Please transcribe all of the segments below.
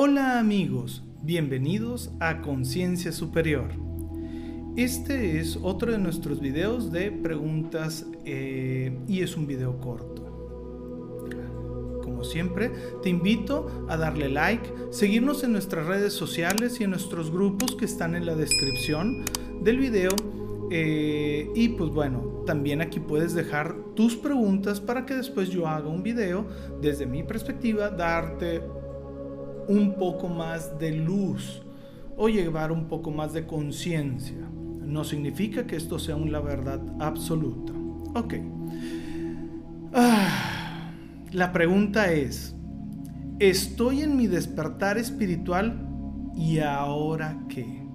Hola amigos, bienvenidos a Conciencia Superior. Este es otro de nuestros videos de preguntas eh, y es un video corto. Como siempre, te invito a darle like, seguirnos en nuestras redes sociales y en nuestros grupos que están en la descripción del video. Eh, y pues bueno, también aquí puedes dejar tus preguntas para que después yo haga un video desde mi perspectiva, darte un poco más de luz o llevar un poco más de conciencia. No significa que esto sea una verdad absoluta. Ok. Ah, la pregunta es, ¿estoy en mi despertar espiritual y ahora qué?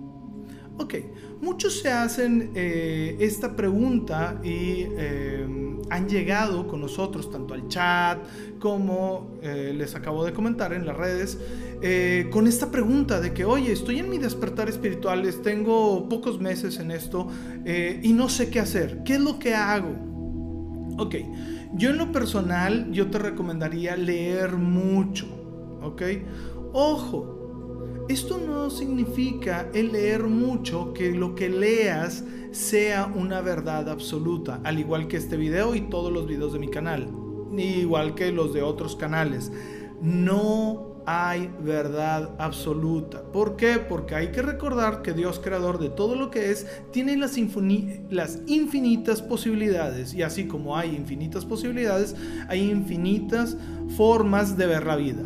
Ok, muchos se hacen eh, esta pregunta y eh, han llegado con nosotros tanto al chat como eh, les acabo de comentar en las redes con esta pregunta de que, oye, estoy en mi despertar espiritual, tengo pocos meses en esto y no sé qué hacer, ¿qué es lo que hago? Ok, yo en lo personal yo te recomendaría leer mucho, ¿ok? Ojo, esto no significa el leer mucho que lo que leas sea una verdad absoluta, al igual que este video y todos los videos de mi canal, igual que los de otros canales. No hay verdad absoluta. ¿Por qué? Porque hay que recordar que Dios, creador de todo lo que es, tiene las, las, infinitas posibilidades. Y así como hay infinitas posibilidades, hay infinitas formas de ver la vida.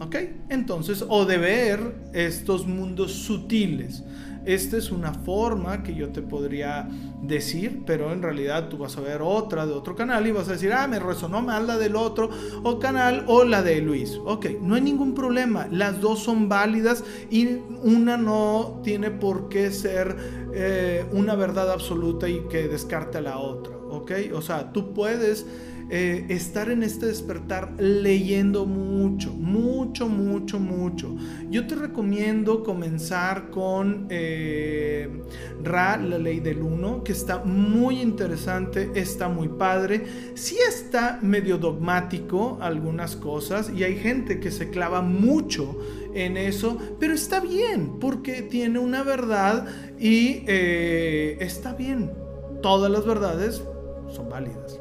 ¿Ok? Entonces, o de ver estos mundos sutiles. Esta es una forma que yo te podría decir, pero en realidad tú vas a ver otra de otro canal y vas a decir, ah, me resonó más la del otro o canal o la de Luis. Ok, no hay ningún problema. Las dos son válidas y una no tiene por qué ser eh, una verdad absoluta y que descarte a la otra. Ok, o sea, tú puedes eh, estar en este despertar leyendo mucho, mucho, mucho, mucho. Yo te recomiendo comenzar con eh, Ra, la ley del uno, que está muy interesante, está muy padre. Sí está medio dogmático algunas cosas y hay gente que se clava mucho en eso, pero está bien porque tiene una verdad y eh, está bien. Todas las verdades son válidas.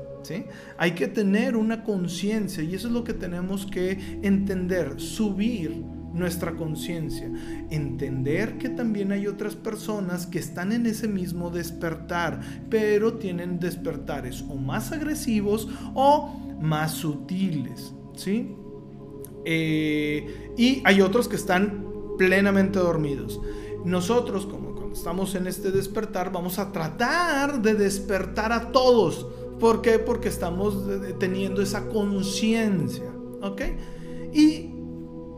Hay que tener una conciencia y eso es lo que tenemos que entender, subir nuestra conciencia, entender que también hay otras personas que están en ese mismo despertar, pero tienen despertares o más agresivos o más sutiles, ¿sí? Eh, y hay otros que están plenamente dormidos. Nosotros, como cuando estamos en este despertar, vamos a tratar de despertar a todos ¿Por qué? Porque estamos teniendo esa conciencia. ¿Ok? Y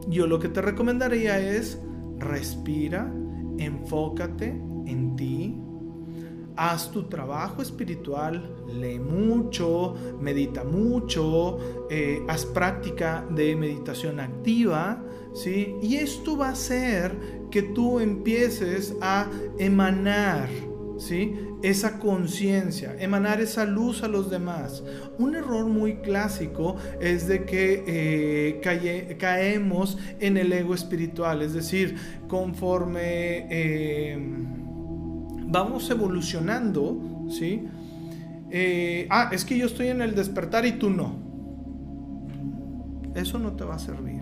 yo lo que te recomendaría es respira, enfócate en ti, haz tu trabajo espiritual, lee mucho, medita mucho, eh, haz práctica de meditación activa, ¿sí? Y esto va a hacer que tú empieces a emanar ¿sí? Esa conciencia, emanar esa luz a los demás. Un error muy clásico es de que eh, caemos en el ego espiritual, es decir, conforme em, vamos evolucionando, ¿sí? Eh, ah, es que yo estoy en el despertar y tú no. Eso no te va a servir.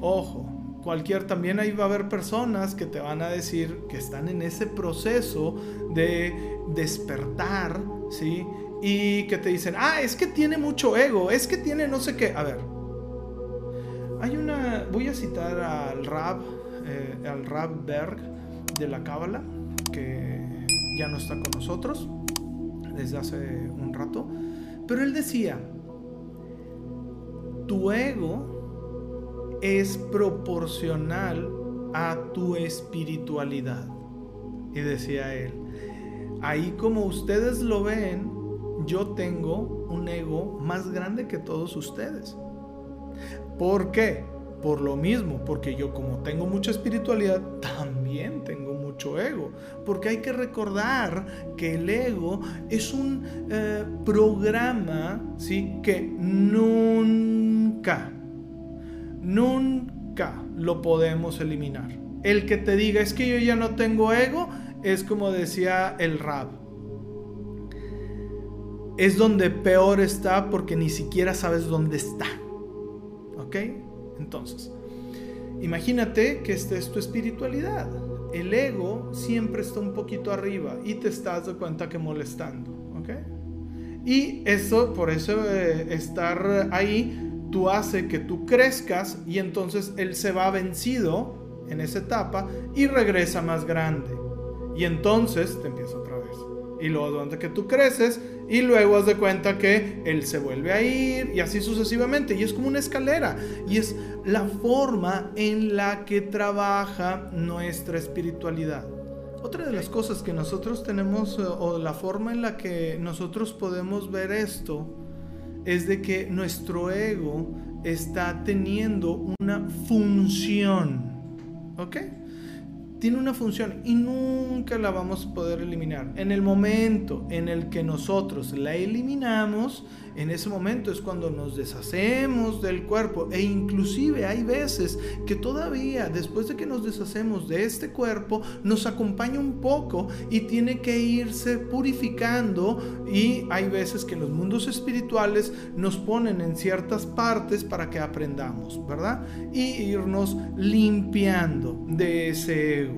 Ojo, cualquier, también ahí va a haber personas que te van a decir que están en ese proceso de despertar, ¿sí? Y que te dicen, ah, es que tiene mucho ego, es que tiene no sé qué. A ver, hay una, voy a citar al Rab, eh, al Rab Berg de la Cábala, que ya no está con nosotros desde hace un rato, pero él decía, tu ego es proporcional a tu espiritualidad. Y decía él, ahí como ustedes lo ven, yo tengo un ego más grande que todos ustedes. ¿Por qué? Por lo mismo, porque yo como tengo mucha espiritualidad, también tengo mucho ego. Porque hay que recordar que el ego es un eh, programa ¿sí? que nunca nunca lo podemos eliminar. El que te diga es que yo ya no tengo ego es como decía el rab. Es donde peor está porque ni siquiera sabes dónde está. ¿Ok? Entonces, imagínate que esta es tu espiritualidad. El ego siempre está un poquito arriba y te estás de cuenta que molestando. ¿Ok? Y eso, por eso eh, estar ahí, tú hace que tú crezcas y entonces él se va vencido en esa etapa y regresa más grande. Y entonces te empieza otra vez. Y luego durante que tú creces y luego haz de cuenta que él se vuelve a ir y así sucesivamente. Y es como una escalera. Y es la forma en la que trabaja nuestra espiritualidad. Otra de las cosas que nosotros tenemos, eh, o la forma en la que nosotros podemos ver esto, es de que nuestro ego está teniendo una función. ¿Ok? Tiene una función y nunca la vamos a poder eliminar. En el momento en el que nosotros la eliminamos, en ese momento es cuando nos deshacemos del cuerpo e inclusive hay veces que todavía después de que nos deshacemos de este cuerpo nos acompaña un poco y tiene que irse purificando y hay veces que los mundos espirituales nos ponen en ciertas partes para que aprendamos, ¿verdad? Y irnos limpiando de ese.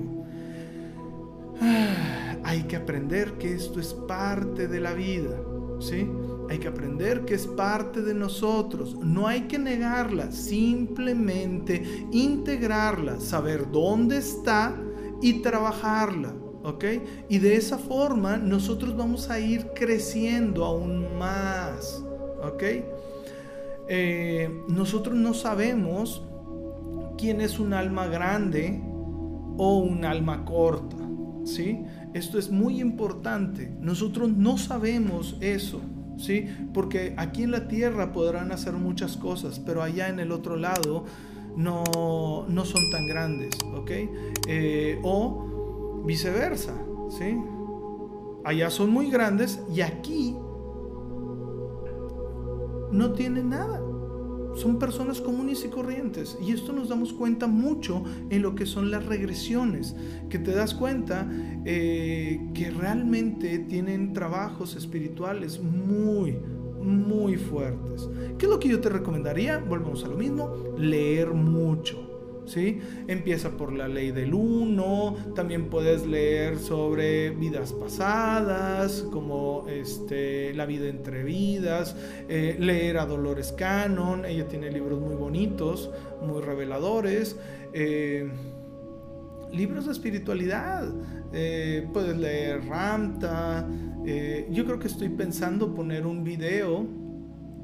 Hay que aprender que esto es parte de la vida, ¿sí? Hay que aprender que es parte de nosotros. No hay que negarla, simplemente integrarla, saber dónde está y trabajarla. ¿Ok? Y de esa forma nosotros vamos a ir creciendo aún más. ¿Ok? Eh, nosotros no sabemos quién es un alma grande o un alma corta. ¿Sí? Esto es muy importante. Nosotros no sabemos eso. ¿sí? Porque aquí en la tierra podrán hacer muchas cosas, pero allá en el otro lado no, no son tan grandes, ¿ok? Eh, o viceversa, ¿sí? Allá son muy grandes y aquí no tienen nada son personas comunes y corrientes. Y esto nos damos cuenta mucho en lo que son las regresiones, que te das cuenta eh, que realmente tienen trabajos espirituales muy, muy fuertes. ¿Qué es lo que yo te recomendaría? Volvemos a lo mismo, leer mucho. ¿Sí? Empieza por la ley del uno, también puedes leer sobre vidas pasadas, como este, la vida entre vidas, eh, leer a Dolores Cannon, ella tiene libros muy bonitos, muy reveladores, eh, libros de espiritualidad, eh, puedes leer Ramta, yo creo que estoy pensando poner un video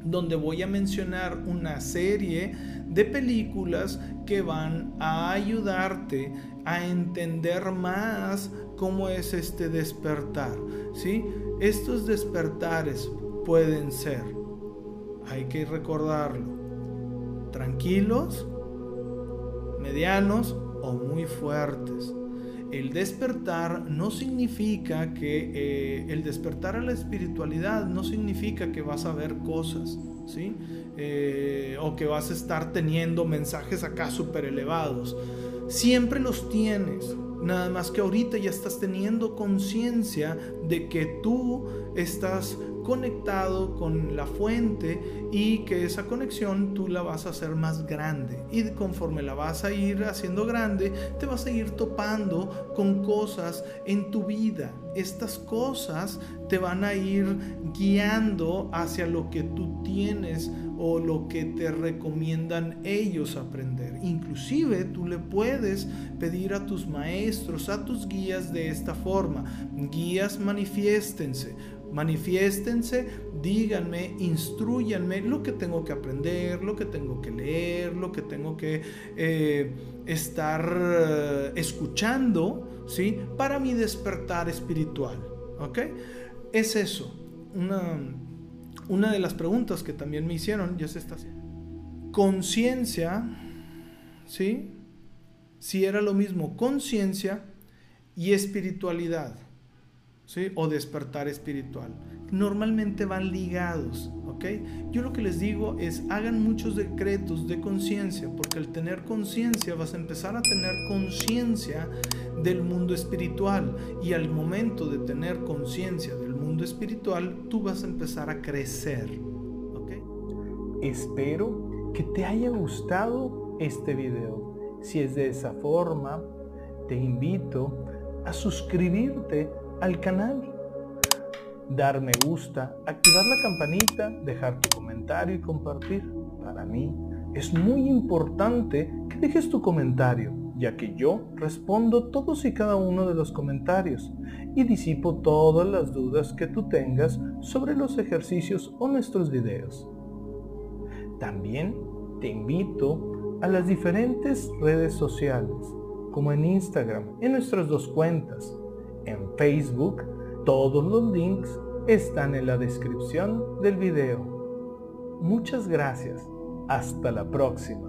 donde voy a mencionar una serie de películas que van a ayudarte a entender más cómo es este despertar. ¿sí? Estos despertares pueden ser, hay que recordarlo, tranquilos, medianos o muy fuertes. El despertar no significa que eh, el despertar a la espiritualidad no significa que vas a ver cosas, ¿sí? Eh, o que vas a estar teniendo mensajes acá súper elevados. Siempre los tienes, nada más que ahorita ya estás teniendo conciencia de que tú estás conectado con la fuente y que esa conexión tú la vas a hacer más grande y conforme la vas a ir haciendo grande te vas a ir topando con cosas en tu vida estas cosas te van a ir guiando hacia lo que tú tienes o lo que te recomiendan ellos aprender. Inclusive tú le puedes pedir a tus maestros, a tus guías de esta forma. Guías manifiéstense manifiéstense, díganme, instruyanme lo que tengo que aprender, lo que tengo que leer, lo que tengo que eh, estar eh, escuchando, ¿sí? Para mi despertar espiritual, ¿ok? Es eso, una, una de las preguntas que también me hicieron, ya se está. Conciencia, ¿sí? Si era lo mismo conciencia y espiritualidad. O despertar espiritual. Normalmente van ligados, ¿ok? Yo lo que les digo es hagan muchos decretos de conciencia, porque al tener conciencia vas a empezar a tener conciencia del mundo espiritual y al momento de tener conciencia del mundo espiritual, tú vas a empezar a crecer, ¿ok? Espero que te haya gustado este video. Si es de esa forma, te invito a suscribirte al canal, dar me gusta, activar la campanita, dejar tu comentario y compartir. Para mí es muy importante que dejes tu comentario, ya que yo respondo todos y cada uno de los comentarios y disipo todas las dudas que tú tengas sobre los ejercicios o nuestros videos. También te invito a las diferentes redes sociales, como en Instagram, en nuestras dos cuentas, en Facebook. Todos los links están en la descripción del video. Muchas gracias. Hasta la próxima.